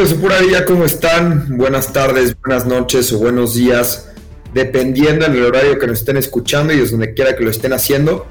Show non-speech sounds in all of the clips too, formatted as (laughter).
Amigos ¿cómo están? Buenas tardes, buenas noches o buenos días, dependiendo del horario que nos estén escuchando y desde donde quiera que lo estén haciendo.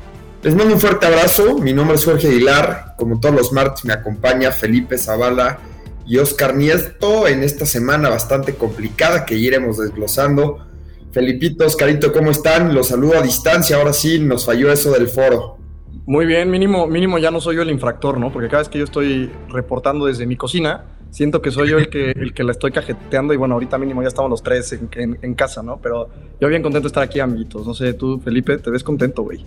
Les mando un fuerte abrazo, mi nombre es Jorge Aguilar, como todos los martes me acompaña Felipe Zavala y Oscar Nieto en esta semana bastante complicada que iremos desglosando. Felipito, Oscarito, ¿cómo están? Los saludo a distancia, ahora sí nos falló eso del foro. Muy bien, mínimo, mínimo ya no soy yo el infractor, ¿no? Porque cada vez que yo estoy reportando desde mi cocina, siento que soy yo el que, el que la estoy cajeteando y bueno, ahorita mínimo ya estamos los tres en, casa, ¿no? Pero yo bien contento de estar aquí, amiguitos. No sé, tú, Felipe, te ves contento, güey.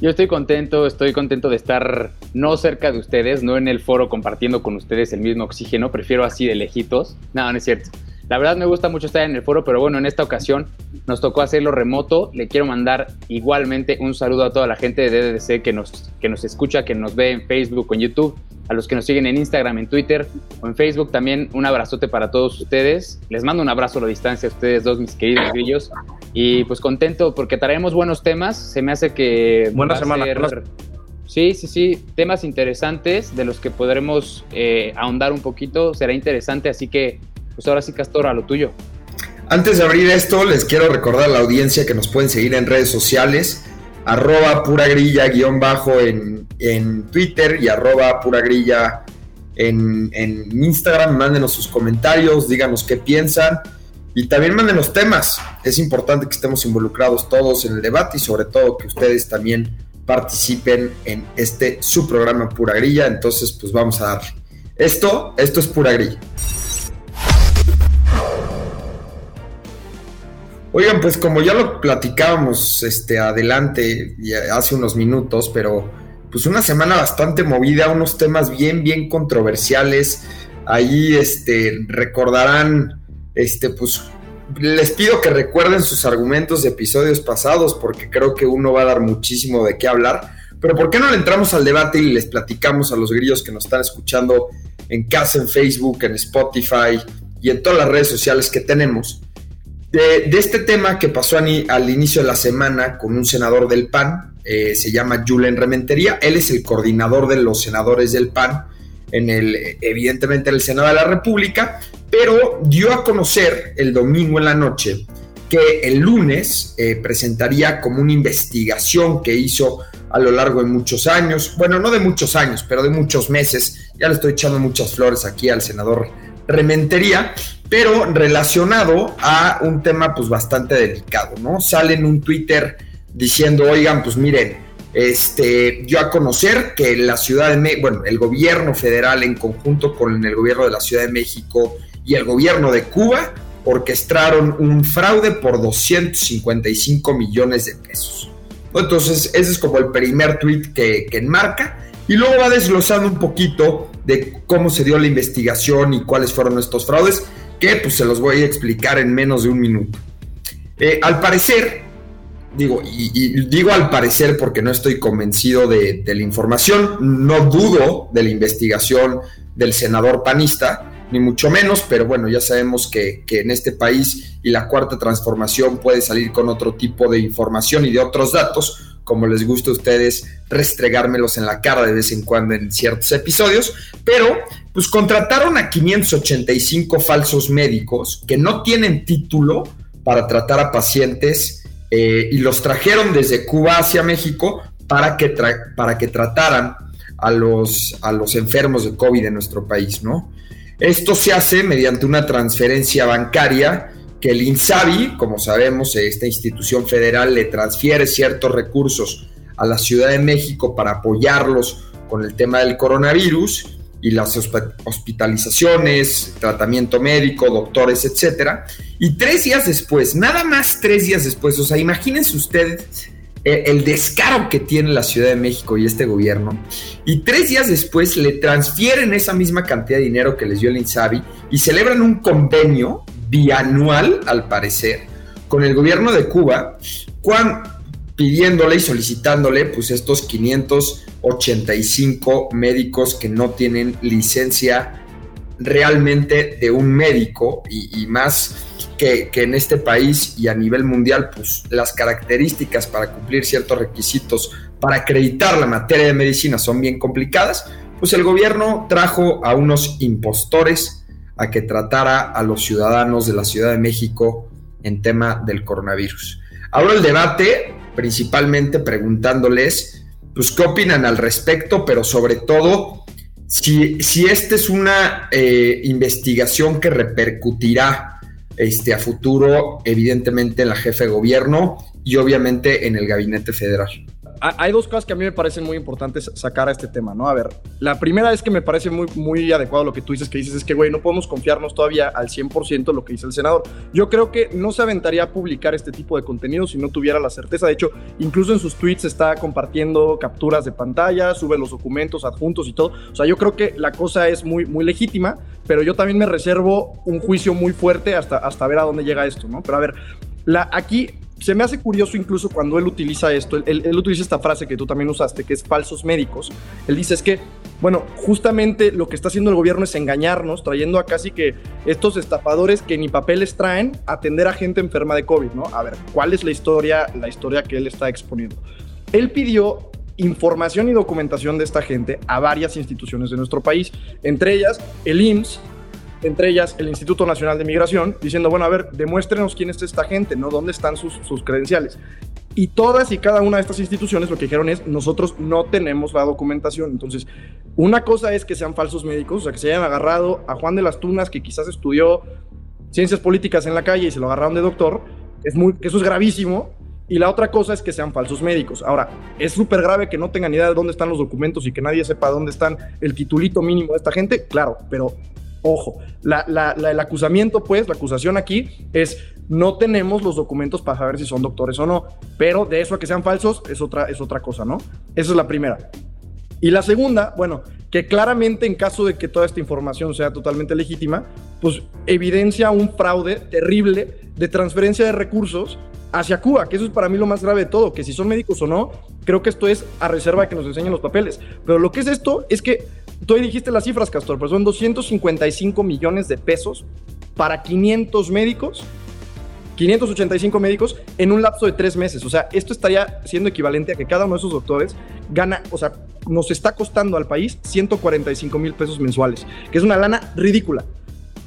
Yo estoy contento, estoy contento de estar no cerca de ustedes, no en el foro compartiendo con ustedes el mismo oxígeno, prefiero así de lejitos. No, no es cierto. La verdad me gusta mucho estar en el foro, pero bueno, en esta ocasión nos tocó hacerlo remoto. Le quiero mandar igualmente un saludo a toda la gente de DDC que nos, que nos escucha, que nos ve en Facebook en YouTube, a los que nos siguen en Instagram, en Twitter o en Facebook. También un abrazote para todos ustedes. Les mando un abrazo a la distancia a ustedes dos, mis queridos grillos. Y pues contento porque traemos buenos temas. Se me hace que... Buena semana. Sí, sí, sí, temas interesantes de los que podremos eh, ahondar un poquito. Será interesante, así que pues ahora sí, Castor, a lo tuyo. Antes de abrir esto, les quiero recordar a la audiencia que nos pueden seguir en redes sociales, arroba pura grilla guion bajo en, Twitter y arroba pura en, en, Instagram. Mándenos sus comentarios, díganos qué piensan y también mándenos temas. Es importante que estemos involucrados todos en el debate y sobre todo que ustedes también participen en este su programa Pura Grilla. Entonces, pues vamos a dar. Esto, esto es Pura Grilla. Oigan, pues como ya lo platicábamos este, adelante hace unos minutos, pero pues una semana bastante movida, unos temas bien, bien controversiales. Ahí este, recordarán, este, pues les pido que recuerden sus argumentos de episodios pasados, porque creo que uno va a dar muchísimo de qué hablar. Pero ¿por qué no le entramos al debate y les platicamos a los grillos que nos están escuchando en casa, en Facebook, en Spotify y en todas las redes sociales que tenemos? de, este tema que pasó al inicio de la semana con un senador del PAN, eh, se llama Julen Rementería, él es el coordinador de los senadores del PAN, en el, evidentemente en el Senado de la República, pero dio a conocer el domingo en la noche que el lunes eh, presentaría como una investigación que hizo a lo largo de muchos años, bueno, no de muchos años, pero de muchos meses, ya le estoy echando muchas flores aquí al senador Rementería, pero relacionado a un tema pues bastante delicado, ¿no? Sale en un Twitter diciendo, oigan, pues miren, este, yo a conocer que la Ciudad de México, bueno, el gobierno federal en conjunto con el gobierno de la Ciudad de México y el gobierno de Cuba orquestaron un fraude por 255 millones de pesos. Entonces, ese es como el primer tweet que, que enmarca. Y luego va desglosando un poquito de cómo se dio la investigación y cuáles fueron estos fraudes que pues se los voy a explicar en menos de un minuto. Eh, al parecer, digo, y, digo al parecer porque no estoy convencido de, la información, no dudo de la investigación del senador panista, ni mucho menos, pero bueno, ya sabemos que, que, en este país y la cuarta transformación puede salir con otro tipo de información y de otros datos, como les gusta a ustedes restregármelos en la cara de vez en cuando en ciertos episodios, pero pues contrataron a 585 falsos médicos que no tienen título para tratar a pacientes eh, y los trajeron desde Cuba hacia México para que, para que trataran a los, a los enfermos de COVID en nuestro país, ¿no? Esto se hace mediante una transferencia bancaria que el INSABI, como sabemos, esta institución federal le transfiere ciertos recursos a la Ciudad de México para apoyarlos con el tema del coronavirus y las hospitalizaciones, tratamiento médico, doctores, etcétera. Y tres días después, nada más tres días después, o sea, imagínense ustedes eh, el descaro que tiene la Ciudad de México y este gobierno. Y tres días después le transfieren esa misma cantidad de dinero que les dio el INSABI y celebran un convenio bianual, al parecer, con el gobierno de Cuba, pidiéndole y solicitándole pues estos 585 médicos que no tienen licencia realmente de un médico y, más que, en este país y a nivel mundial pues las características para cumplir ciertos requisitos para acreditar la materia de medicina son bien complicadas, pues el gobierno trajo a unos impostores a que tratara a los ciudadanos de la Ciudad de México en tema del coronavirus. Abro el debate principalmente preguntándoles, pues, qué opinan al respecto, pero sobre todo, si, si esta es una eh, investigación que repercutirá este, a futuro, evidentemente, en la jefe de gobierno y obviamente en el gabinete federal hay dos cosas que a mí me parecen muy importantes sacar a este tema, ¿no? A ver, la primera es que me parece muy, muy adecuado lo que tú dices, que dices es que, güey, no podemos confiarnos todavía al 100% lo que dice el senador. Yo creo que no se aventaría a publicar este tipo de contenido si no tuviera la certeza. De hecho, incluso en sus tweets está compartiendo capturas de pantalla, sube los documentos adjuntos y todo. O sea, yo creo que la cosa es muy, muy legítima, pero yo también me reservo un juicio muy fuerte hasta, hasta ver a dónde llega esto, ¿no? Pero a ver, la, aquí se me hace curioso incluso cuando él utiliza esto, él, utiliza esta frase que tú también usaste, que es falsos médicos. Él dice es que, bueno, justamente lo que está haciendo el gobierno es engañarnos, trayendo a casi que estos estafadores que ni papeles traen atender a gente enferma de COVID, ¿no? A ver, ¿cuál es la historia, la historia que él está exponiendo? Él pidió información y documentación de esta gente a varias instituciones de nuestro país, entre ellas el IMSS, entre ellas el Instituto Nacional de Migración, diciendo, bueno, a ver, demuéstrenos quién es esta gente, ¿no? ¿Dónde están sus, sus credenciales? Y todas y cada una de estas instituciones lo que dijeron es, nosotros no tenemos la documentación. Entonces, una cosa es que sean falsos médicos, o sea, que se hayan agarrado a Juan de las Tunas, que quizás estudió ciencias políticas en la calle y se lo agarraron de doctor, es muy, eso es gravísimo. Y la otra cosa es que sean falsos médicos. Ahora, es súper grave que no tengan idea de dónde están los documentos y que nadie sepa dónde están el titulito mínimo de esta gente, claro, pero Ojo, el acusamiento, pues, la acusación aquí es no tenemos los documentos para saber si son doctores o no, pero de eso a que sean falsos es otra, es otra cosa, ¿no? Esa es la primera. Y la segunda, bueno, que claramente en caso de que toda esta información sea totalmente legítima, pues evidencia un fraude terrible de transferencia de recursos hacia Cuba, que eso es para mí lo más grave de todo, que si son médicos o no, creo que esto es a reserva de que nos enseñen los papeles. Pero lo que es esto es que Tú dijiste las cifras, Castor, pero son 255 millones de pesos para 500 médicos, 585 médicos en un lapso de tres meses. O sea, esto estaría siendo equivalente a que cada uno de esos doctores gana, o sea, nos está costando al país 145 mil pesos mensuales, que es una lana ridícula.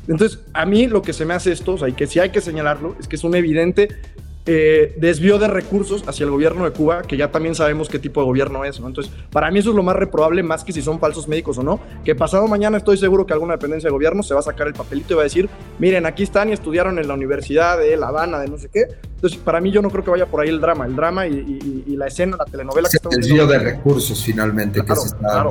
Entonces, a mí lo que se me hace esto, o sea, y que sí hay que señalarlo, es que es un evidente eh, desvío de recursos hacia el gobierno de Cuba, que ya también sabemos qué tipo de gobierno es, ¿no? Entonces, para mí eso es lo más reprobable, más que si son falsos médicos o no, que pasado mañana estoy seguro que alguna dependencia de gobierno se va a sacar el papelito y va a decir, miren, aquí están y estudiaron en la Universidad de La Habana, de no sé qué. Entonces, para mí yo no creo que vaya por ahí el drama, el drama y, la escena, la telenovela que estamos Desvío de recursos, finalmente, que se está...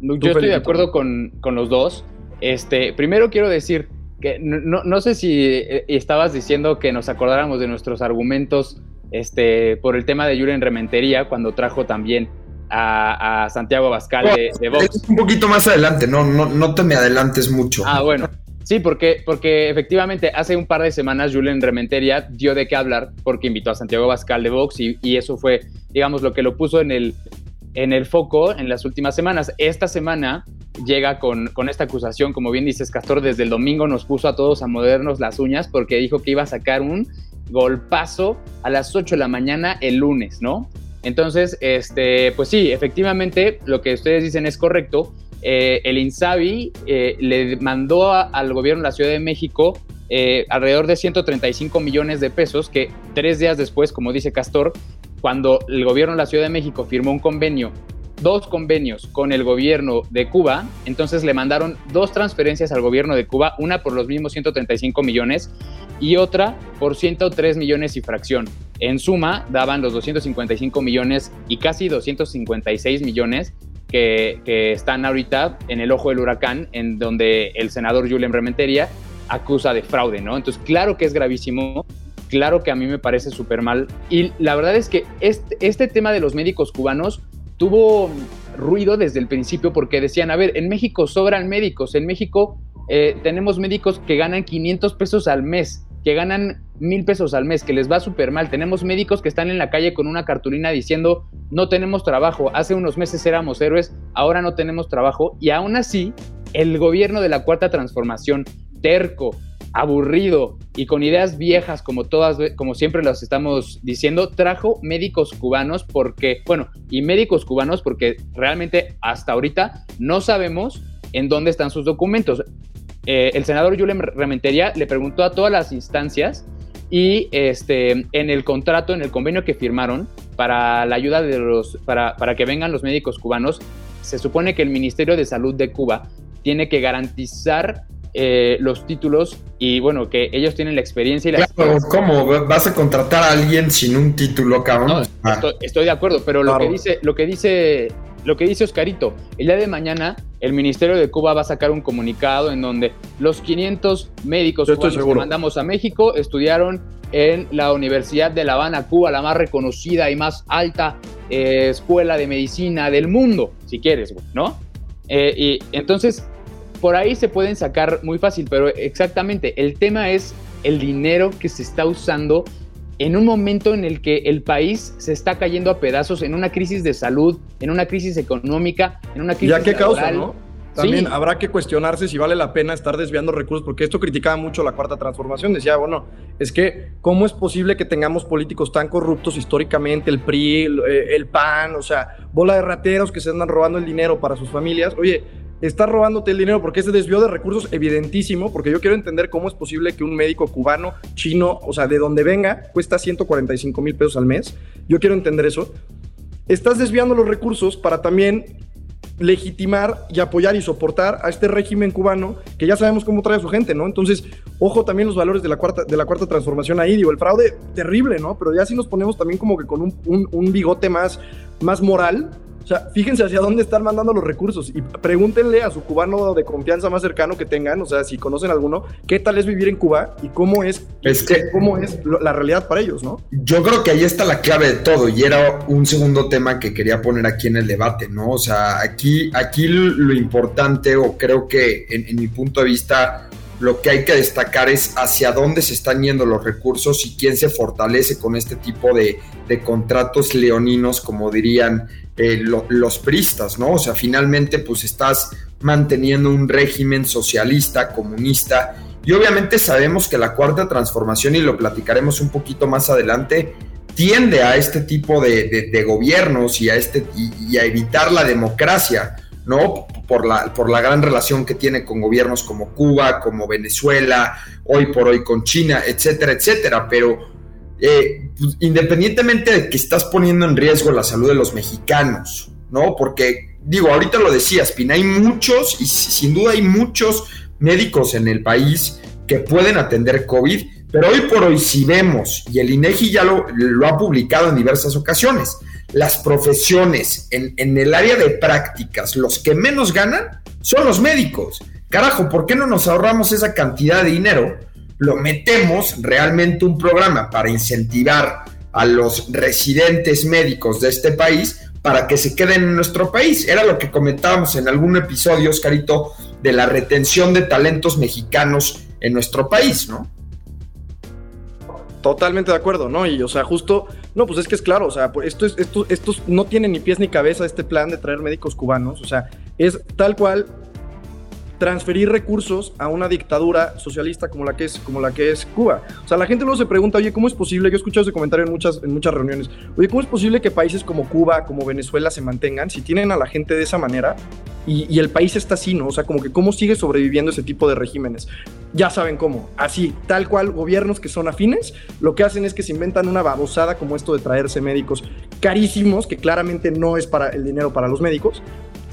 Yo estoy de acuerdo con, con los dos. Este, primero quiero decir, que no, sé si eh, estabas diciendo que nos acordáramos de nuestros argumentos este, por el tema de Yuren Rementería cuando trajo también a, Santiago Bascal de, Vox. Un poquito más adelante, no, no, no te me adelantes mucho. Ah, bueno. Sí, porque, porque efectivamente hace un par de semanas Julen Rementería dio de qué hablar porque invitó a Santiago Bascal de Vox y, y, eso fue, digamos, lo que lo puso en el, en el foco en las últimas semanas. Esta semana llega con, esta acusación, como bien dices, Castor, desde el domingo nos puso a todos a modernos las uñas porque dijo que iba a sacar un golpazo a las 8 de la mañana el lunes, ¿no? Entonces, este, pues sí, efectivamente, lo que ustedes dicen es correcto. Eh, el INSABI eh, le mandó al gobierno de la Ciudad de México eh, alrededor de 135 millones de pesos que tres días después, como dice Castor, cuando el gobierno de la Ciudad de México firmó un convenio dos convenios con el gobierno de Cuba, entonces le mandaron dos transferencias al gobierno de Cuba, una por los mismos 135 millones y otra por 103 millones y fracción. En suma, daban los 255 millones y casi 256 millones que, están ahorita en el ojo del huracán, en donde el senador Julian Rementería acusa de fraude, ¿no? Entonces, claro que es gravísimo, claro que a mí me parece súper mal. Y la verdad es que este, este tema de los médicos cubanos tuvo ruido desde el principio porque decían, a ver, en México sobran médicos, en México eh, tenemos médicos que ganan 500 pesos al mes, que ganan mil pesos al mes, que les va súper mal. Tenemos médicos que están en la calle con una cartulina diciendo, no tenemos trabajo, hace unos meses éramos héroes, ahora no tenemos trabajo. Y aún así, el gobierno de la Cuarta Transformación, terco, aburrido y con ideas viejas como todas, como siempre las estamos diciendo, trajo médicos cubanos porque, bueno, y médicos cubanos porque realmente hasta ahorita no sabemos en dónde están sus documentos. Eh, el senador Julem Rementería le preguntó a todas las instancias y este, en el contrato, en el convenio que firmaron para la ayuda de los, para, para que vengan los médicos cubanos, se supone que el Ministerio de Salud de Cuba tiene que garantizar eh, los títulos y bueno, que ellos tienen la experiencia y la claro, ¿Cómo? ¿Vas a contratar a alguien sin un título, cabrón? Ah. estoy, de acuerdo, pero lo que dice, lo que dice, lo que dice Oscarito, el día de mañana el Ministerio de Cuba va a sacar un comunicado en donde los 500 médicos cubanos que mandamos a México estudiaron en la Universidad de La Habana, Cuba, la más reconocida y más alta eh, escuela de medicina del mundo, si quieres, ¿no? Eh, y entonces, por ahí se pueden sacar muy fácil, pero exactamente, el tema es el dinero que se está usando en un momento en el que el país se está cayendo a pedazos, en una crisis de salud, en una crisis económica, en una crisis... ¿Ya qué causa, no? También habrá que cuestionarse si vale la pena estar desviando recursos, porque esto criticaba mucho la cuarta transformación. Decía, bueno, es que, ¿cómo es posible que tengamos políticos tan corruptos históricamente, el PRI, el, eh, el PAN, o sea, bola de rateros que se andan robando el dinero para sus familias? Oye, está robándote el dinero porque ese desvío de recursos evidentísimo, porque yo quiero entender cómo es posible que un médico cubano, chino, o sea, de donde venga, cuesta 145 mil pesos al mes. Yo quiero entender eso. Estás desviando los recursos para también legitimar y apoyar y soportar a este régimen cubano que ya sabemos cómo trae a su gente, ¿no? Entonces, ojo también los valores de la cuarta, de la cuarta transformación ahí, digo, el fraude terrible, ¿no? Pero ya si nos ponemos también como que con un, un, bigote más, más moral, o sea, fíjense hacia dónde están mandando los recursos y pregúntenle a su cubano de confianza más cercano que tengan, o sea, si conocen alguno, qué tal es vivir en Cuba y cómo es, es que, cómo es la realidad para ellos, ¿no? Yo creo que ahí está la clave de todo y era un segundo tema que quería poner aquí en el debate, ¿no? O sea, aquí, aquí lo importante o creo que en, mi punto de vista lo que hay que destacar es hacia dónde se están yendo los recursos y quién se fortalece con este tipo de, de contratos leoninos, como dirían eh, los pristas, ¿no? O sea, finalmente pues estás manteniendo un régimen socialista, comunista, y obviamente sabemos que la cuarta transformación, y lo platicaremos un poquito más adelante, tiende a este tipo de, gobiernos y a, este, y, a evitar la democracia, ¿no? Por la, por la gran relación que tiene con gobiernos como Cuba, como Venezuela, hoy por hoy con China, etcétera, etcétera. Pero eh, pues, independientemente de que estás poniendo en riesgo la salud de los mexicanos, ¿no? Porque, digo, ahorita lo decías, Pina, hay muchos, y sin duda hay muchos médicos en el país que pueden atender COVID, pero hoy por hoy, si vemos, y el INEGI ya lo, lo ha publicado en diversas ocasiones, las profesiones en, en el área de prácticas, los que menos ganan son los médicos. Carajo, ¿por qué no nos ahorramos esa cantidad de dinero lo metemos realmente un programa para incentivar a los residentes médicos de este país para que se queden en nuestro país. Era lo que comentábamos en algún episodio, Oscarito, de la retención de talentos mexicanos en nuestro país, ¿no? Totalmente de acuerdo, ¿no? Y, o sea, justo, no, pues es que es claro, o sea, pues esto, es, esto, esto no tiene ni pies ni cabeza este plan de traer médicos cubanos, o sea, es tal cual transferir recursos a una dictadura socialista como la que es, como la que es Cuba. O sea, la gente luego se pregunta, oye, ¿cómo es posible? Yo he escuchado ese comentario en muchas, en muchas reuniones. Oye, ¿cómo es posible que países como Cuba, como Venezuela se mantengan si tienen a la gente de esa manera y, el país está así, ¿no? O sea, como que cómo sigue sobreviviendo ese tipo de regímenes. Ya saben cómo, así, tal cual, gobiernos que son afines, lo que hacen es que se inventan una babosada como esto de traerse médicos carísimos, que claramente no es para el dinero para los médicos,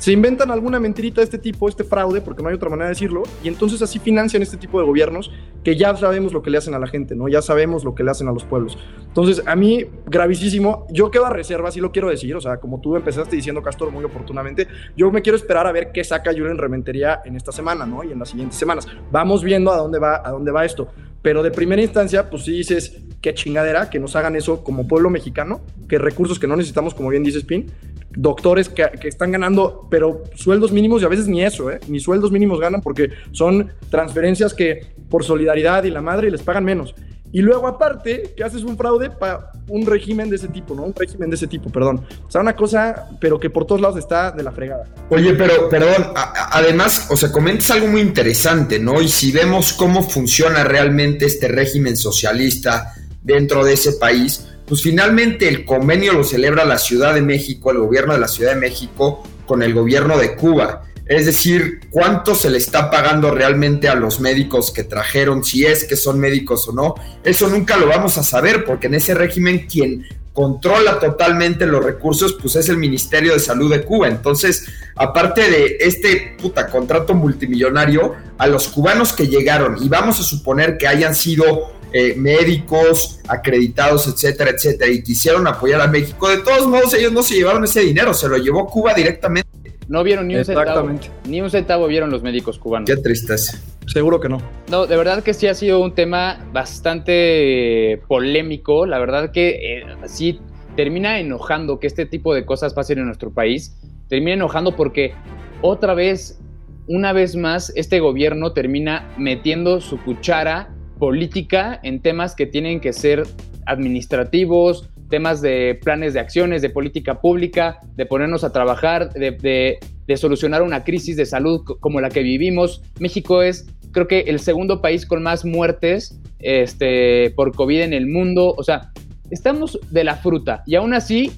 se inventan alguna mentirita de este tipo, este fraude, porque no hay otra manera de decirlo, y entonces así financian este tipo de gobiernos que ya sabemos lo que le hacen a la gente, ¿no? Ya sabemos lo que le hacen a los pueblos. Entonces, a mí, gravísimo, yo quedo a reserva, sí lo quiero decir, o sea, como tú empezaste diciendo, Castor, muy oportunamente, yo me quiero esperar a ver qué saca Julen Rementería en esta semana, ¿no? Y en las siguientes semanas. Vamos viendo a dónde va, a dónde va esto. Pero de primera instancia, pues sí dices, qué chingadera que nos hagan eso como pueblo mexicano, que recursos que no necesitamos, como bien dices, Pin, doctores que, están ganando, pero sueldos mínimos y a veces ni eso, ¿eh? ni sueldos mínimos ganan porque son transferencias que por solidaridad y la madre les pagan menos. Y luego aparte, que haces un fraude para un régimen de ese tipo, ¿no? Un régimen de ese tipo, perdón. O sea, una cosa, pero que por todos lados está de la fregada. Oye, pero, perdón, además, o sea, comentas algo muy interesante, ¿no? Y si vemos cómo funciona realmente este régimen socialista dentro de ese país, pues finalmente el convenio lo celebra la Ciudad de México, el gobierno de la Ciudad de México con el gobierno de Cuba. Es decir, cuánto se le está pagando realmente a los médicos que trajeron, si es que son médicos o no. Eso nunca lo vamos a saber porque en ese régimen quien controla totalmente los recursos, pues es el Ministerio de Salud de Cuba. Entonces, aparte de este puta contrato multimillonario, a los cubanos que llegaron, y vamos a suponer que hayan sido eh, médicos acreditados, etcétera, etcétera, y quisieron apoyar a México, de todos modos ellos no se llevaron ese dinero, se lo llevó Cuba directamente. No vieron ni un centavo. Ni un centavo vieron los médicos cubanos. Qué tristeza. Seguro que no. No, de verdad que sí ha sido un tema bastante polémico. La verdad que eh, sí termina enojando que este tipo de cosas pasen en nuestro país. Termina enojando porque otra vez, una vez más, este gobierno termina metiendo su cuchara política en temas que tienen que ser administrativos, temas de planes de acciones, de política pública, de ponernos a trabajar, de, solucionar una crisis de salud como la que vivimos. México es, creo que, el segundo país con más muertes este, por COVID en el mundo. O sea, estamos de la fruta y aún así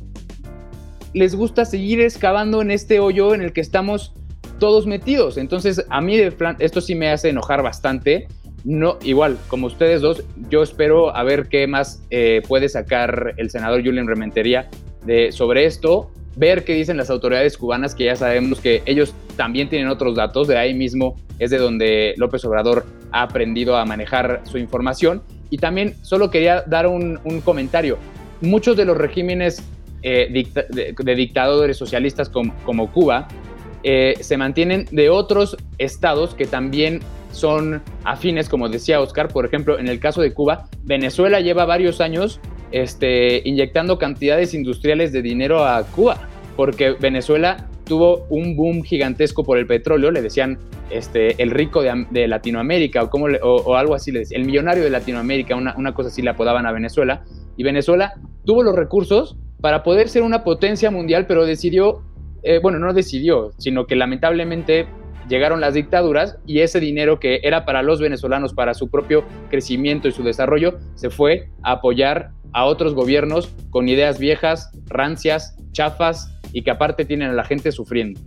les gusta seguir excavando en este hoyo en el que estamos todos metidos. Entonces, a mí esto sí me hace enojar bastante no, igual, como ustedes dos, yo espero a ver qué más eh, puede sacar el senador Julian Rementería de, sobre esto, ver qué dicen las autoridades cubanas, que ya sabemos que ellos también tienen otros datos, de ahí mismo es de donde López Obrador ha aprendido a manejar su información. Y también solo quería dar un, comentario. Muchos de los regímenes eh, de, dictadores socialistas como, Cuba eh, se mantienen de otros estados que también son afines, como decía Oscar, por ejemplo, en el caso de Cuba, Venezuela lleva varios años este, inyectando cantidades industriales de dinero a Cuba, porque Venezuela tuvo un boom gigantesco por el petróleo, le decían este, el rico de, Latinoamérica o, como o, algo así, le el millonario de Latinoamérica, una, una cosa así le apodaban a Venezuela, y Venezuela tuvo los recursos para poder ser una potencia mundial, pero decidió, eh, bueno, no decidió, sino que lamentablemente llegaron las dictaduras y ese dinero que era para los venezolanos, para su propio crecimiento y su desarrollo, se fue a apoyar a otros gobiernos con ideas viejas, rancias, chafas y que aparte tienen a la gente sufriendo.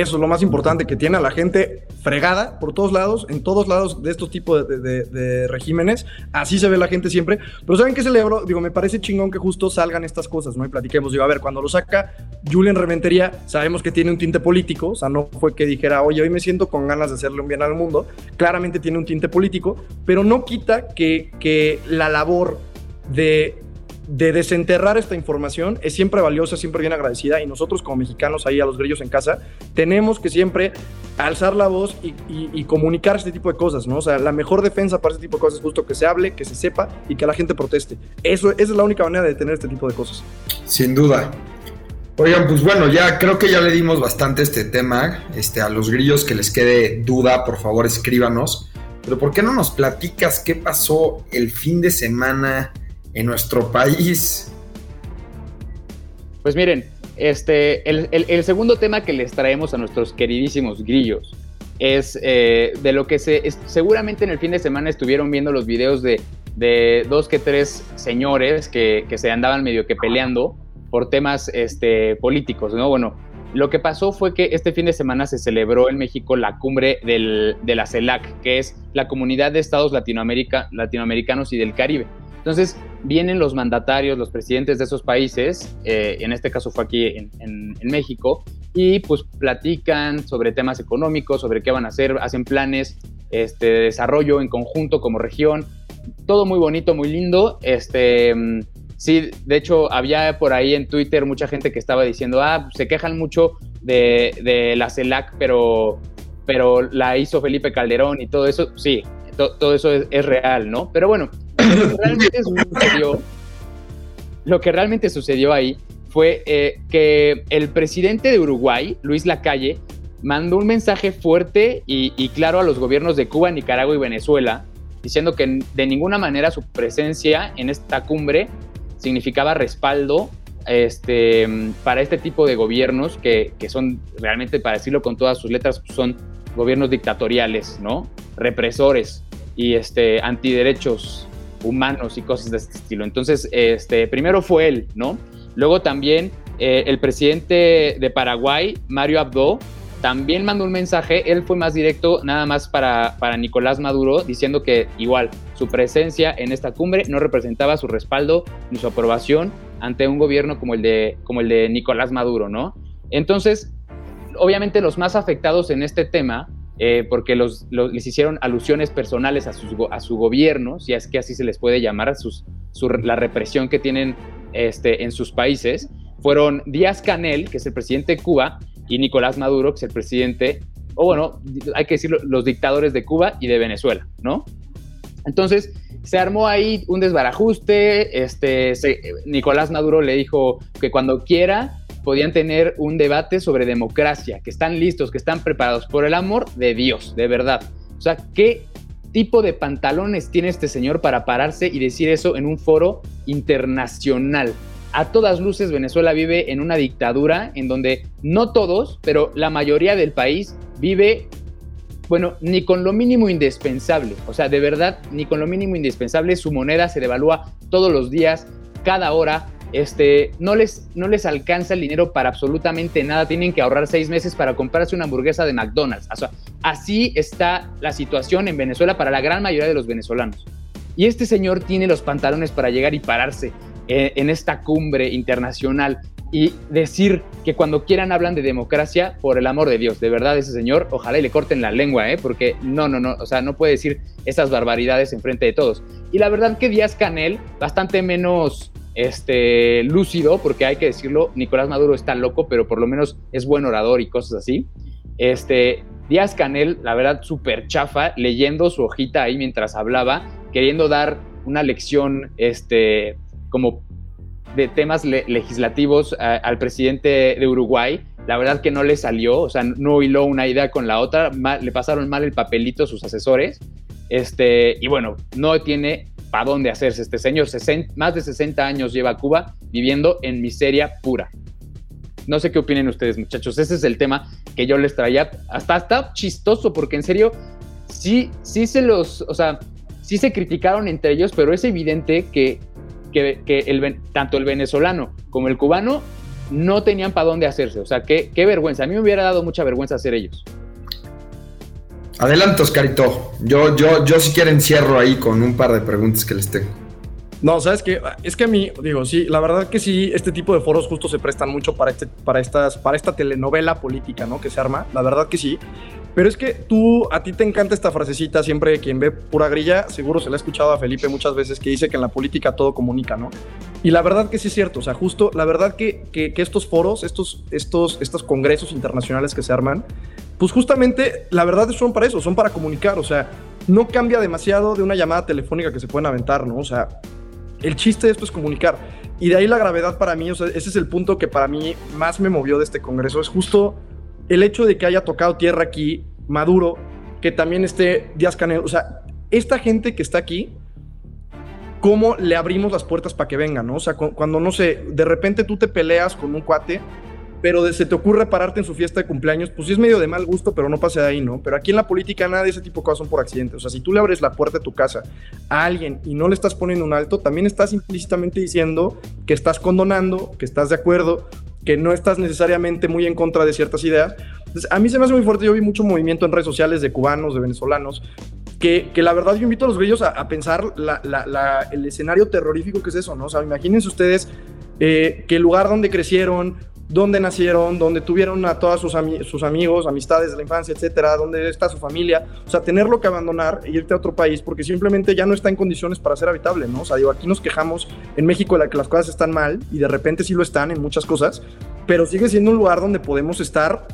Eso es lo más importante, que tiene a la gente fregada por todos lados, en todos lados de estos tipos de, regímenes. Así se ve la gente siempre. Pero ¿saben qué celebro? Digo, me parece chingón que justo salgan estas cosas, ¿no? Y platiquemos. Digo, a ver, cuando lo saca Julian Reventería, sabemos que tiene un tinte político. O sea, no fue que dijera, oye, hoy me siento con ganas de hacerle un bien al mundo. Claramente tiene un tinte político, pero no quita que, que la labor de de desenterrar esta información es siempre valiosa, siempre bien agradecida y nosotros como mexicanos ahí a los grillos en casa tenemos que siempre alzar la voz y, comunicar este tipo de cosas, ¿no? O sea, la mejor defensa para este tipo de cosas es justo que se hable, que se sepa y que la gente proteste. Eso, esa es la única manera de detener este tipo de cosas. Sin duda. Oigan, pues bueno, ya creo que ya le dimos bastante este tema. Este, a los grillos que les quede duda, por favor escríbanos. Pero ¿por qué no nos platicas qué pasó el fin de semana en nuestro país. Pues miren, este, el, segundo tema que les traemos a nuestros queridísimos grillos es eh, de lo que se, seguramente en el fin de semana estuvieron viendo los videos de, dos que tres señores que, se andaban medio que peleando por temas este, políticos, ¿no? Bueno, lo que pasó fue que este fin de semana se celebró en México la cumbre de la CELAC, que es la Comunidad de Estados Latinoamérica, Latinoamericanos y del Caribe. Entonces, vienen los mandatarios, los presidentes de esos países, eh, en este caso fue aquí en, México, y pues platican sobre temas económicos, sobre qué van a hacer, hacen planes este, de desarrollo en conjunto como región. Todo muy bonito, muy lindo. Este, sí, de hecho, había por ahí en Twitter mucha gente que estaba diciendo, ah, se quejan mucho de, la CELAC, pero, pero la hizo Felipe Calderón y todo eso. Sí, todo eso es, real, ¿no? Pero bueno, (coughs) lo que realmente sucedió, ahí fue eh, que el presidente de Uruguay, Luis Lacalle, mandó un mensaje fuerte y, claro a los gobiernos de Cuba, Nicaragua y Venezuela, diciendo que de ninguna manera su presencia en esta cumbre significaba respaldo este, para este tipo de gobiernos que, que, son realmente, para decirlo con todas sus letras, son gobiernos dictatoriales, ¿no? Represores y este, antiderechos humanos y cosas de este estilo. Entonces, este, primero fue él, ¿no? Luego también eh, el presidente de Paraguay, Mario Abdo, también mandó un mensaje, él fue más directo nada más para, para Nicolás Maduro, diciendo que igual su presencia en esta cumbre no representaba su respaldo ni su aprobación ante un gobierno como el de, como el de Nicolás Maduro, ¿no? Entonces, obviamente los más afectados en este tema, eh, porque los, les hicieron alusiones personales a, sus, su gobierno, si es que así se les puede llamar, la represión que tienen este, en sus países, fueron Díaz Canel, que es el presidente de Cuba, y Nicolás Maduro, que es el presidente, o bueno, hay que decirlo, los dictadores de Cuba y de Venezuela, ¿no? Entonces, se armó ahí un desbarajuste, este, Nicolás Maduro le dijo que cuando quiera podían tener un debate sobre democracia, que están listos, que están preparados por el amor de Dios, de verdad. O sea, ¿qué tipo de pantalones tiene este señor para pararse y decir eso en un foro internacional? a todas luces Venezuela vive en una dictadura en donde no todos, pero la mayoría del país vive, bueno, ni con lo mínimo indispensable. O sea, de verdad, ni con lo mínimo indispensable. Su moneda se devalúa todos los días, cada hora. Este, no les, no les alcanza el dinero para absolutamente nada. Tienen que ahorrar seis meses para comprarse una hamburguesa de McDonald's. Así está la situación en Venezuela para la gran mayoría de los venezolanos. Y este señor tiene los pantalones para llegar y pararse eh, en esta cumbre internacional y decir que cuando quieran hablan de democracia, por el amor de Dios, de verdad ese señor, ojalá y le corten la lengua, ¿eh? porque no, no, no, o sea, no puede decir esas barbaridades en frente de todos. Y la verdad que Díaz Canel, bastante menos este, lúcido, porque hay que decirlo, Nicolás Maduro está loco, pero por lo menos es buen orador y cosas así. Este, Díaz Canel, la verdad, súper chafa, leyendo su hojita ahí mientras hablaba, queriendo dar una lección, este, como de temas legislativos al presidente de Uruguay. La verdad que no le salió, o sea, no hiló una idea con la otra, le pasaron mal el papelito a sus asesores. Este, y bueno, no tiene para dónde hacerse este señor. más de 60 años lleva Cuba viviendo en miseria pura. No sé qué opinen ustedes, muchachos. Ese es el tema que yo les traía. Hasta está chistoso, porque en serio, sí, sí se los, o sea, sí se criticaron entre ellos, pero es evidente que que, el, tanto el venezolano como el cubano no tenían para dónde hacerse. O sea, qué, qué vergüenza. A mí me hubiera dado mucha vergüenza hacer ellos. Adelante, Oscarito. Yo, yo, yo si quieren cierro ahí con un par de preguntas que les tengo. No, sabes que es que a mí, digo, sí, la verdad que sí, este tipo de foros justo se prestan mucho para, este, para, estas, para esta telenovela política, ¿no? Que se arma, la verdad que sí. Pero es que tú, a ti te encanta esta frasecita, siempre quien ve pura grilla, seguro se la ha escuchado a Felipe muchas veces, que dice que en la política todo comunica, ¿no? Y la verdad que sí es cierto, o sea, justo, la verdad que, que, estos foros, estos, estos, estos congresos internacionales que se arman, pues justamente, la verdad son para eso, son para comunicar, o sea, no cambia demasiado de una llamada telefónica que se pueden aventar, ¿no? O sea, el chiste de esto es comunicar. Y de ahí la gravedad para mí, o sea, ese es el punto que para mí más me movió de este congreso, es justo el hecho de que haya tocado tierra aquí Maduro, que también esté Díaz Canel, o sea, esta gente que está aquí, ¿cómo le abrimos las puertas para que vengan, no? O sea, cuando, no sé, de repente tú te peleas con un cuate, pero se te ocurre pararte en su fiesta de cumpleaños, pues sí es medio de mal gusto, pero no pase de ahí, ¿no? Pero aquí en la política nada de ese tipo de cosas son por accidente. O sea, si tú le abres la puerta de tu casa a alguien y no le estás poniendo un alto, también estás implícitamente diciendo que estás condonando, que estás de acuerdo, que no estás necesariamente muy en contra de ciertas ideas. Entonces, a mí se me hace muy fuerte, yo vi mucho movimiento en redes sociales de cubanos, de venezolanos, que, que la verdad yo invito a los grillos a, pensar el escenario terrorífico que es eso, ¿no? O sea, imagínense ustedes eh, que el lugar donde crecieron, donde nacieron, donde tuvieron a todos sus, amigos, amistades de la infancia, etcétera, donde está su familia. O sea, tenerlo que abandonar e irte a otro país porque simplemente ya no está en condiciones para ser habitable, ¿no? O sea, digo, aquí nos quejamos en México de que las cosas están mal y de repente sí lo están en muchas cosas, pero sigue siendo un lugar donde podemos estar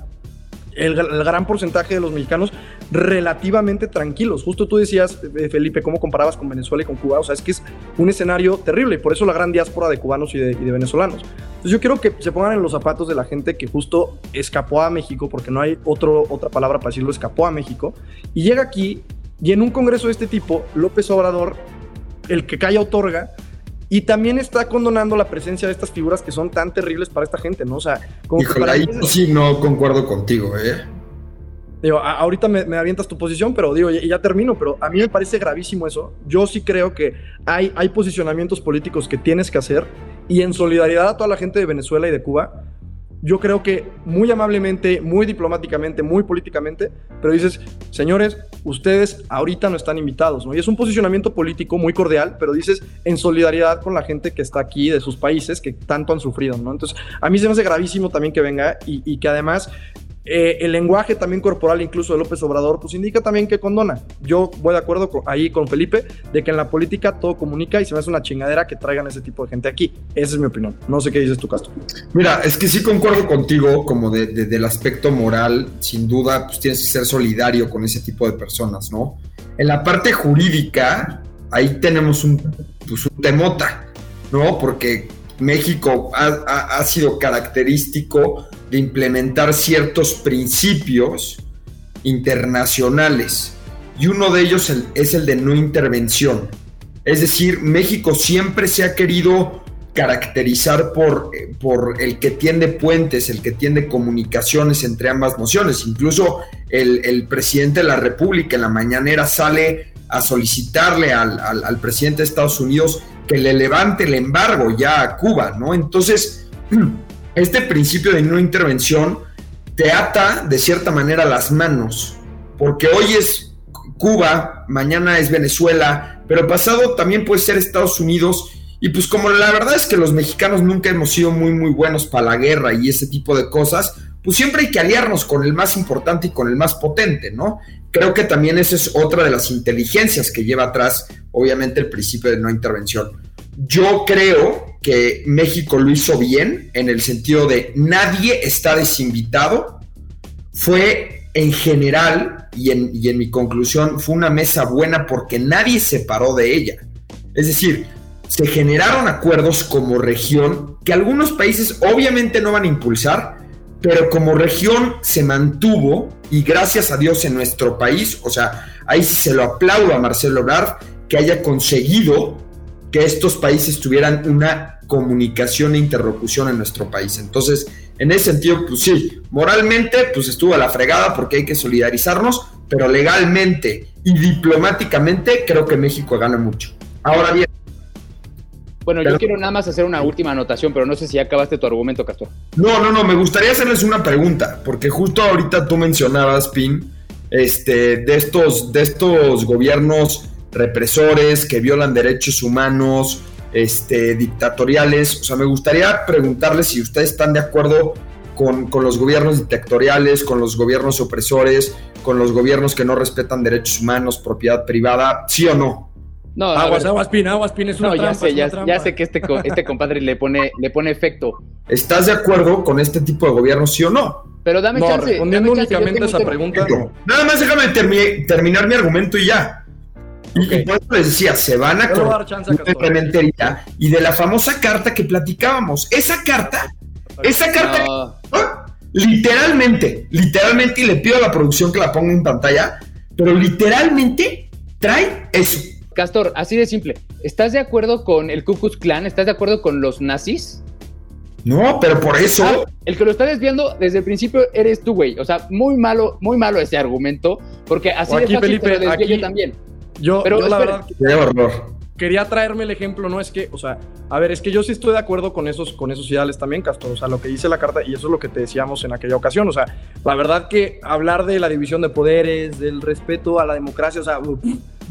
el, gran porcentaje de los mexicanos relativamente tranquilos. Justo tú decías, eh, Felipe, cómo comparabas con Venezuela y con Cuba. O sea, es que es un escenario terrible y por eso la gran diáspora de cubanos y de, venezolanos. Entonces yo quiero que se pongan en los zapatos de la gente que justo escapó a México, porque no hay otro, otra palabra para decirlo, escapó a México, y llega aquí y en un congreso de este tipo, López Obrador, el que calla otorga, y también está condonando la presencia de estas figuras que son tan terribles para esta gente, ¿no? O sea, como para ahí sí no concuerdo contigo, ¿eh? Digo, ahorita me, avientas tu posición, pero digo, ya, ya, termino, pero a mí me parece gravísimo eso. Yo sí creo que hay, hay posicionamientos políticos que tienes que hacer y en solidaridad a toda la gente de Venezuela y de Cuba, yo creo que muy amablemente, muy diplomáticamente, muy políticamente, pero dices, señores, ustedes ahorita no están invitados, ¿no? Y es un posicionamiento político muy cordial, pero dices en solidaridad con la gente que está aquí de sus países que tanto han sufrido, ¿no? Entonces, a mí se me hace gravísimo también que venga y, y que además eh, el lenguaje también corporal, incluso de López Obrador, pues indica también que condona. Yo voy de acuerdo ahí con Felipe de que en la política todo comunica y se me hace una chingadera que traigan ese tipo de gente aquí. Esa es mi opinión. No sé qué dices tú, Castro. Mira, es que sí concuerdo contigo, como de, del aspecto moral, sin duda, pues tienes que ser solidario con ese tipo de personas, ¿no? En la parte jurídica, ahí tenemos un, pues, un temota, ¿no? Porque México ha, ha sido característico de implementar ciertos principios internacionales y uno de ellos es el de no intervención. Es decir, México siempre se ha querido caracterizar por, eh, por el que tiende puentes, el que tiende comunicaciones entre ambas naciones. Incluso el, presidente de la República en la mañanera sale a solicitarle al, al presidente de Estados Unidos que le levante el embargo ya a Cuba, ¿no? Entonces, (clears throat) este principio de no intervención te ata de cierta manera las manos, porque hoy es Cuba, mañana es Venezuela, pero pasado también puede ser Estados Unidos. Y pues como la verdad es que los mexicanos nunca hemos sido muy muy buenos para la guerra y ese tipo de cosas, pues siempre hay que aliarnos con el más importante y con el más potente, ¿no? Creo que también esa es otra de las inteligencias que lleva atrás, obviamente, el principio de no intervención. Yo creo que México lo hizo bien en el sentido de nadie está desinvitado. Fue en general, y en, y en mi conclusión, fue una mesa buena porque nadie se paró de ella. Es decir, se generaron acuerdos como región que algunos países obviamente no van a impulsar, pero como región se mantuvo y gracias a Dios en nuestro país, o sea, ahí sí se lo aplaudo a Marcelo Ebrard que haya conseguido que estos países tuvieran una comunicación e interlocución en nuestro país. Entonces, en ese sentido, pues sí, moralmente, pues estuvo a la fregada porque hay que solidarizarnos, pero legalmente y diplomáticamente creo que México gana mucho. Ahora bien. Bueno, yo quiero nada más hacer una última anotación, pero no sé si acabaste tu argumento, Castor. No, no, no, me gustaría hacerles una pregunta, porque justo ahorita tú mencionabas, Pin, este, de estos, de estos gobiernos represores, que violan derechos humanos, este, dictatoriales. O sea, me gustaría preguntarles si ustedes están de acuerdo con, los gobiernos dictatoriales, con los gobiernos opresores, con los gobiernos que no respetan derechos humanos, propiedad privada, ¿sí o no? No, aguas, aguas, pin, aguas, pin, es una no, ya sé, ya, sé que este, este compadre le pone, le pone efecto. ¿Estás de acuerdo con este tipo de gobierno, sí o no? Pero dame no, chance. Respondiendo únicamente a esa pregunta. Nada más déjame terminar mi argumento y ya. Y por eso les decía, se van a correr y de la famosa carta que platicábamos. Esa carta, esa carta, literalmente, literalmente, y le pido a la producción que la ponga en pantalla, pero literalmente trae eso. Castor, así de simple. ¿Estás de acuerdo con el Ku Klux Klan? ¿Estás de acuerdo con los nazis? No, pero por eso. Ah, el que lo está desviando desde el principio eres tú, güey. O sea, muy malo, muy malo ese argumento, porque así de fácil Felipe, te yo también. Yo, la verdad, quería traerme el ejemplo, no es que, o sea, a ver, es que yo sí estoy de acuerdo con esos, con esos ideales también, Castro, o sea, lo que dice la carta, y eso es lo que te decíamos en aquella ocasión, o sea, la verdad que hablar de la división de poderes, del respeto a la democracia, o sea,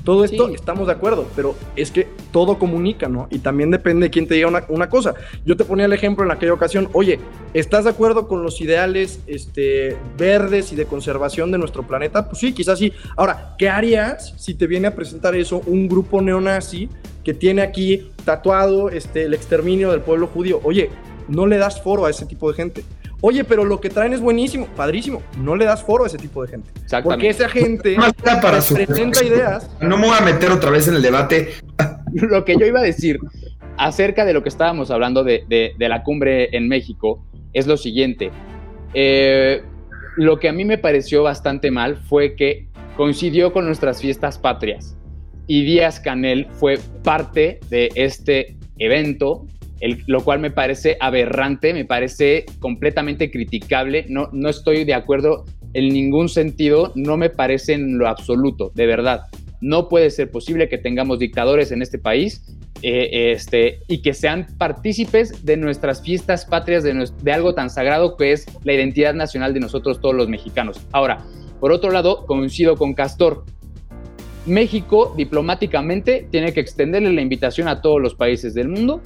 todo esto estamos de acuerdo, pero es que todo comunica, ¿no? Y también depende de quién te diga una, cosa. Yo te ponía el ejemplo en aquella ocasión, oye, ¿estás de acuerdo con los ideales este, verdes y de conservación de nuestro planeta? Pues sí, quizás sí. Ahora, ¿qué harías si te viene a presentar eso un grupo neonazi que tiene aquí tatuado este, el exterminio del pueblo judío? Oye, no le das foro a ese tipo de gente. Oye, pero lo que traen es buenísimo, padrísimo. No le das foro a ese tipo de gente. Porque esa gente (laughs) para presenta ideas. No me voy a meter otra vez en el debate. (laughs) lo que yo iba a decir acerca de lo que estábamos hablando de, la cumbre en México es lo siguiente. Eh, lo que a mí me pareció bastante mal fue que coincidió con nuestras fiestas patrias y Díaz Canel fue parte de este evento lo cual me parece aberrante, me parece completamente criticable, no, no estoy de acuerdo en ningún sentido, no me parece en lo absoluto, de verdad. No puede ser posible que tengamos dictadores en este país eh, este, y que sean partícipes de nuestras fiestas patrias, de, de algo tan sagrado que es la identidad nacional de nosotros todos los mexicanos. Ahora, por otro lado, coincido con Castor. México diplomáticamente tiene que extenderle la invitación a todos los países del mundo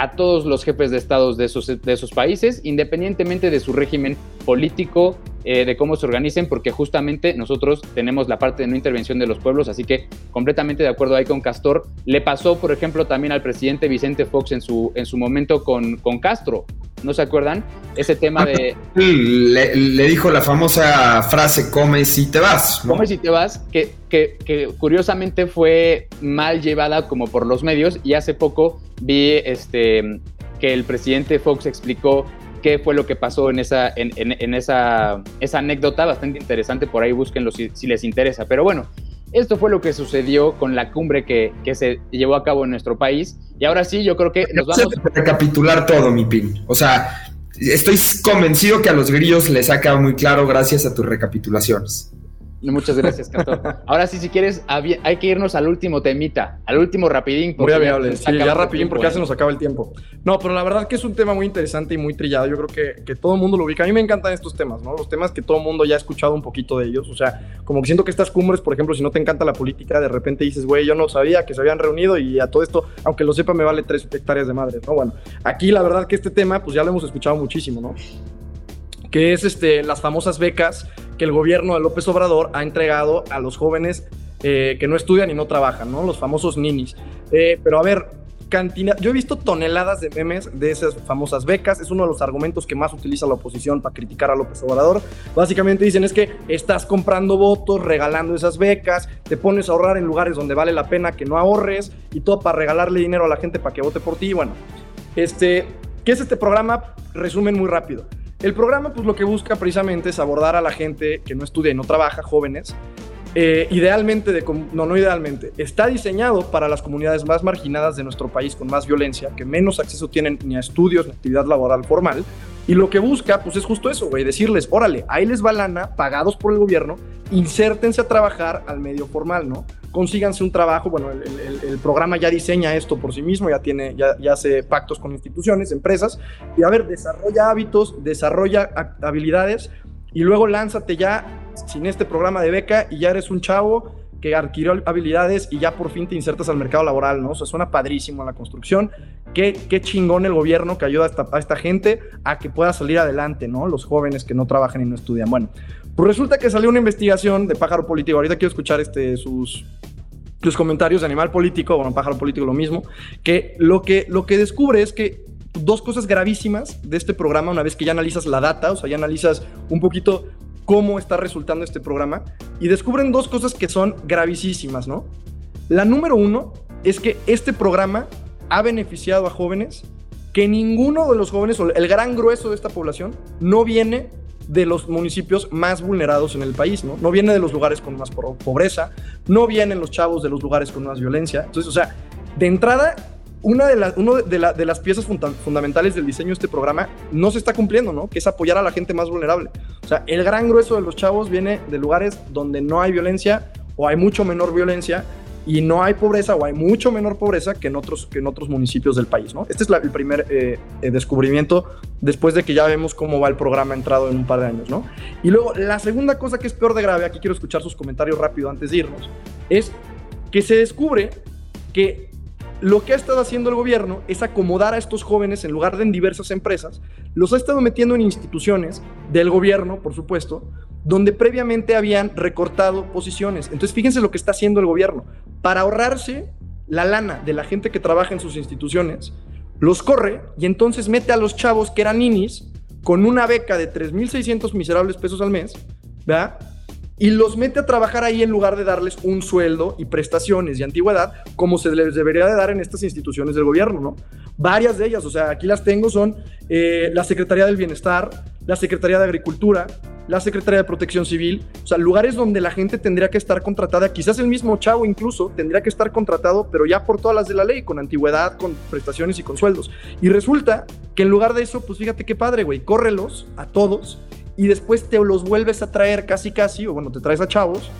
a todos los jefes de estados de esos, de esos países, independientemente de su régimen político, eh, de cómo se organicen, porque justamente nosotros tenemos la parte de no intervención de los pueblos, así que completamente de acuerdo ahí con Castor. Le pasó, por ejemplo, también al presidente Vicente Fox en su, en su momento con, con Castro. ¿No se acuerdan? Ese tema de... (laughs) Le, dijo la famosa frase, come si te vas. Come si te vas, que, que, que, curiosamente fue mal llevada como por los medios y hace poco vi este, que el presidente Fox explicó qué fue lo que pasó en esa, en, esa, esa, anécdota, bastante interesante, por ahí búsquenlo si, si, les interesa. Pero bueno, esto fue lo que sucedió con la cumbre que, que, se llevó a cabo en nuestro país. Y ahora sí, yo creo que nos vamos... a recapitular todo, mi pin. O sea, estoy convencido que a los grillos les ha quedado muy claro gracias a tus recapitulaciones. Muchas gracias, Castor. Ahora sí, si quieres, hay que irnos al último temita, al último rapidín. Muy amable, sí, ya rapidín porque ya se nos acaba el tiempo. No, pero la verdad que es un tema muy interesante y muy trillado. Yo creo que, que todo el mundo lo ubica. A mí me encantan estos temas, ¿no? Los temas que todo el mundo ya ha escuchado un poquito de ellos. O sea, como que siento que estas cumbres, por ejemplo, si no te encanta la política, de repente dices, güey, yo no sabía que se habían reunido y a todo esto, aunque lo sepa, me vale tres hectáreas de madre, ¿no? Bueno, aquí la verdad que este tema, pues ya lo hemos escuchado muchísimo, ¿no? que es este, las famosas becas que el gobierno de López Obrador ha entregado a los jóvenes eh, que no estudian y no trabajan, ¿no? Los famosos ninis. Eh, pero a ver, yo he visto toneladas de memes de esas famosas becas, es uno de los argumentos que más utiliza la oposición para criticar a López Obrador. Básicamente dicen es que estás comprando votos, regalando esas becas, te pones a ahorrar en lugares donde vale la pena que no ahorres y todo para regalarle dinero a la gente para que vote por ti. Bueno, este, ¿qué es este programa? Resumen muy rápido. El programa, pues lo que busca precisamente es abordar a la gente que no estudia y no trabaja, jóvenes. Eh, idealmente, de, no, no idealmente, está diseñado para las comunidades más marginadas de nuestro país con más violencia, que menos acceso tienen ni a estudios ni a actividad laboral formal. Y lo que busca, pues es justo eso, güey, decirles, órale, ahí les va lana, pagados por el gobierno, insértense a trabajar al medio formal, ¿no? consíganse un trabajo. Bueno, el, programa ya diseña esto por sí mismo, ya tiene, ya, ya, hace pactos con instituciones, empresas, y a ver, desarrolla hábitos, desarrolla habilidades, y luego lánzate ya sin este programa de beca y ya eres un chavo que adquirió habilidades y ya por fin te insertas al mercado laboral, ¿no? O sea, suena padrísimo la construcción. Qué, qué chingón el gobierno que ayuda a esta, gente a que pueda salir adelante, ¿no? Los jóvenes que no trabajan y no estudian. Bueno, pues resulta que salió una investigación de Pájaro Político. Ahorita quiero escuchar este, sus, sus comentarios de Animal Político, bueno, Pájaro Político lo mismo, que lo que, lo que descubre es que dos cosas gravísimas de este programa, una vez que ya analizas la data, o sea, ya analizas un poquito cómo está resultando este programa, y descubren dos cosas que son gravísimas, ¿no? La número uno es que este programa ha beneficiado a jóvenes que ninguno de los jóvenes, o el gran grueso de esta población, no viene de los municipios más vulnerados en el país, ¿no? No viene de los lugares con más pobreza, no vienen los chavos de los lugares con más violencia. Entonces, o sea, de entrada, una de, las uno de, de, las piezas fundamentales del diseño de este programa no se está cumpliendo, ¿no? Que es apoyar a la gente más vulnerable. O sea, el gran grueso de los chavos viene de lugares donde no hay violencia o hay mucho menor violencia y no hay pobreza o hay mucho menor pobreza que en otros, que en otros municipios del país. ¿no? Este es el primer eh, eh, descubrimiento después de que ya vemos cómo va el programa entrado en un par de años. ¿no? Y luego la segunda cosa que es peor de grave, aquí quiero escuchar sus comentarios rápido antes de irnos, es que se descubre que lo que ha estado haciendo el gobierno es acomodar a estos jóvenes en lugar de en diversas empresas, los ha estado metiendo en instituciones del gobierno, por supuesto, donde previamente habían recortado posiciones. Entonces, fíjense lo que está haciendo el gobierno. Para ahorrarse la lana de la gente que trabaja en sus instituciones, los corre y entonces mete a los chavos que eran ninis con una beca de 3.600 miserables pesos al mes, ¿verdad? Y los mete a trabajar ahí en lugar de darles un sueldo y prestaciones y antigüedad como se les debería de dar en estas instituciones del gobierno, ¿no? Varias de ellas, o sea, aquí las tengo, son eh, la Secretaría del Bienestar, la Secretaría de Agricultura, la Secretaría de Protección Civil, o sea, lugares donde la gente tendría que estar contratada, quizás el mismo chavo incluso tendría que estar contratado, pero ya por todas las de la ley, con antigüedad, con prestaciones y con sueldos. Y resulta que en lugar de eso, pues fíjate qué padre, güey, córrelos a todos y después te los vuelves a traer casi casi, o bueno, te traes a chavos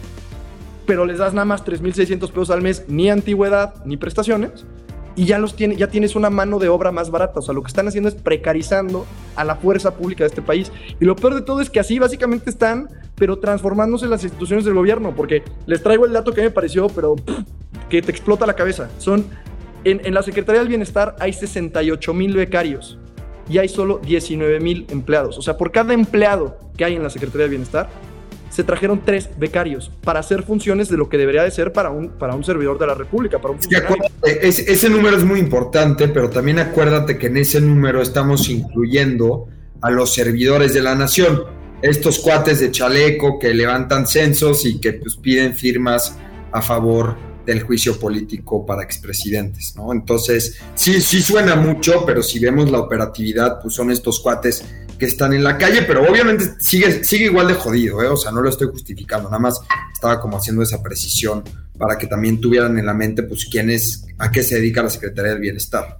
pero les das nada más 3.600 pesos al mes, ni antigüedad, ni prestaciones, y ya, los tiene, ya tienes una mano de obra más barata. O sea, lo que están haciendo es precarizando a la fuerza pública de este país. Y lo peor de todo es que así básicamente están, pero transformándose las instituciones del gobierno, porque les traigo el dato que me pareció, pero que te explota la cabeza. Son, en, en la Secretaría del Bienestar hay 68 mil becarios y hay solo 19 mil empleados. O sea, por cada empleado que hay en la Secretaría del Bienestar, se trajeron tres becarios para hacer funciones de lo que debería de ser para un, para un servidor de la República, para un ese número es muy importante, pero también acuérdate que en ese número estamos incluyendo a los servidores de la nación, estos cuates de chaleco que levantan censos y que pues, piden firmas a favor del juicio político para expresidentes, ¿no? Entonces, sí, sí suena mucho, pero si vemos la operatividad, pues son estos cuates que están en la calle, pero obviamente sigue, sigue igual de jodido, ¿eh? O sea, no lo estoy justificando, nada más estaba como haciendo esa precisión para que también tuvieran en la mente, pues, quién es, a qué se dedica la Secretaría del Bienestar.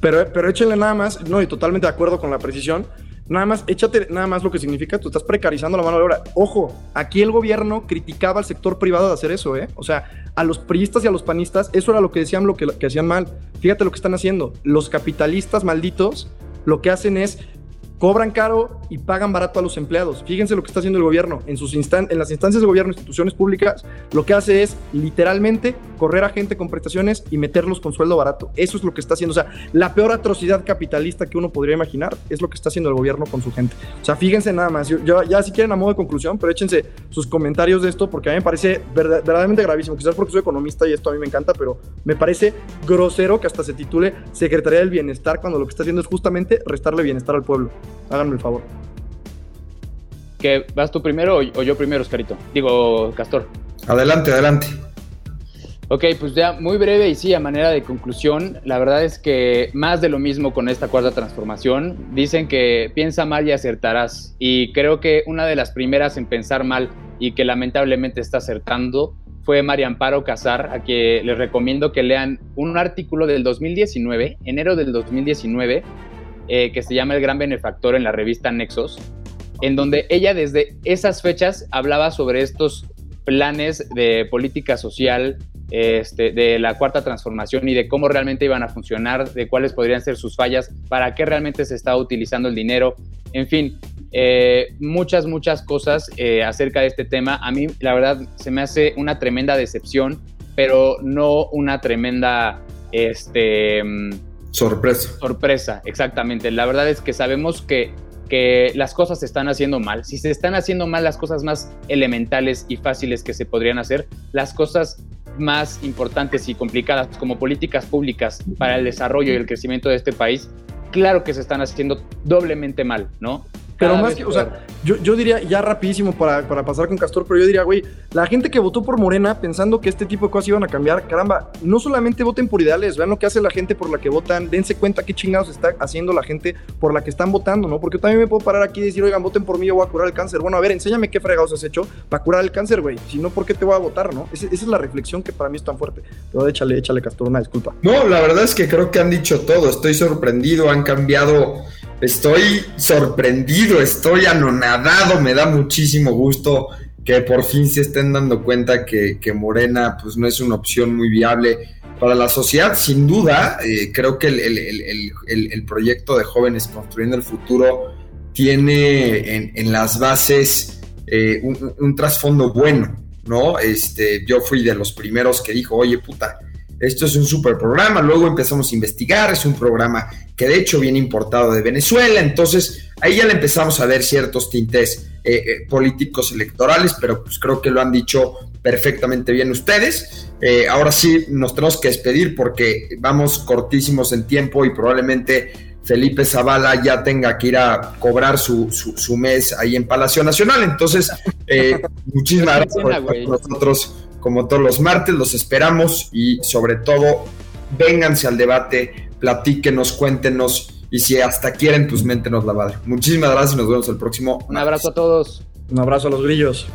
Pero, pero échenle nada más, no, y totalmente de acuerdo con la precisión, nada más, échate nada más lo que significa, tú estás precarizando la mano de obra. Ojo, aquí el gobierno criticaba al sector privado de hacer eso, ¿eh? O sea, a los priistas y a los panistas, eso era lo que decían, lo que, que hacían mal. Fíjate lo que están haciendo. Los capitalistas malditos lo que hacen es cobran caro y pagan barato a los empleados. Fíjense lo que está haciendo el gobierno. En, sus instan en las instancias de gobierno, instituciones públicas, lo que hace es literalmente correr a gente con prestaciones y meterlos con sueldo barato. Eso es lo que está haciendo. O sea, la peor atrocidad capitalista que uno podría imaginar es lo que está haciendo el gobierno con su gente. O sea, fíjense nada más. Yo, ya si quieren a modo de conclusión, pero échense sus comentarios de esto porque a mí me parece verdaderamente gravísimo. Quizás porque soy economista y esto a mí me encanta, pero me parece grosero que hasta se titule Secretaría del Bienestar cuando lo que está haciendo es justamente restarle bienestar al pueblo. Háganme el favor. ¿Que vas tú primero o yo primero, Oscarito? Digo, Castor. Adelante, adelante. Ok, pues ya muy breve y sí, a manera de conclusión, la verdad es que más de lo mismo con esta cuarta transformación. Dicen que piensa mal y acertarás. Y creo que una de las primeras en pensar mal y que lamentablemente está acertando fue María Amparo Casar, a quien les recomiendo que lean un artículo del 2019, enero del 2019, eh, que se llama El Gran Benefactor en la revista Nexos, en donde ella desde esas fechas hablaba sobre estos planes de política social este, de la cuarta transformación y de cómo realmente iban a funcionar, de cuáles podrían ser sus fallas, para qué realmente se estaba utilizando el dinero, en fin, eh, muchas, muchas cosas eh, acerca de este tema. A mí, la verdad, se me hace una tremenda decepción, pero no una tremenda, este Sorpresa. Sorpresa, exactamente. La verdad es que sabemos que, que las cosas se están haciendo mal. Si se están haciendo mal las cosas más elementales y fáciles que se podrían hacer, las cosas más importantes y complicadas como políticas públicas para el desarrollo y el crecimiento de este país, claro que se están haciendo doblemente mal, ¿no? Pero más que, o sea, yo, yo, diría, ya rapidísimo para, para, pasar con Castor, pero yo diría, güey, la gente que votó por Morena pensando que este tipo de cosas iban a cambiar, caramba, no solamente voten por ideales, vean lo que hace la gente por la que votan, dense cuenta qué chingados está haciendo la gente por la que están votando, ¿no? Porque yo también me puedo parar aquí y decir, oigan, voten por mí, yo voy a curar el cáncer. Bueno, a ver, enséñame qué fregados has hecho para curar el cáncer, güey. Si no, ¿por qué te voy a votar, no? Esa, esa, es la reflexión que para mí es tan fuerte. Pero échale, échale, Castor, una disculpa. No, la verdad es que creo que han dicho todo, estoy sorprendido, han cambiado Estoy sorprendido, estoy anonadado, me da muchísimo gusto que por fin se estén dando cuenta que, Morena pues no es una opción muy viable para la sociedad. Sin duda, eh, creo que el, proyecto de jóvenes construyendo el futuro tiene en, las bases eh, un, un trasfondo bueno, ¿no? Este, yo fui de los primeros que dijo, oye puta, esto es un super programa, luego empezamos a investigar, es un programa que de hecho viene importado de Venezuela, entonces ahí ya le empezamos a ver ciertos tintes eh, eh, políticos electorales, pero pues creo que lo han dicho perfectamente bien ustedes. Eh, ahora sí nos tenemos que despedir porque vamos cortísimos en tiempo y probablemente Felipe Zavala ya tenga que ir a cobrar su, su, mes ahí en Palacio Nacional. Entonces, (laughs) muchísimas gracias por estar con nosotros como todos los martes. Los esperamos y sobre todo, vénganse al debate platíquenos, cuéntenos y si hasta quieren, pues méntenos la madre. Muchísimas gracias y nos vemos el próximo. Un abrazo a todos. Un abrazo a los grillos.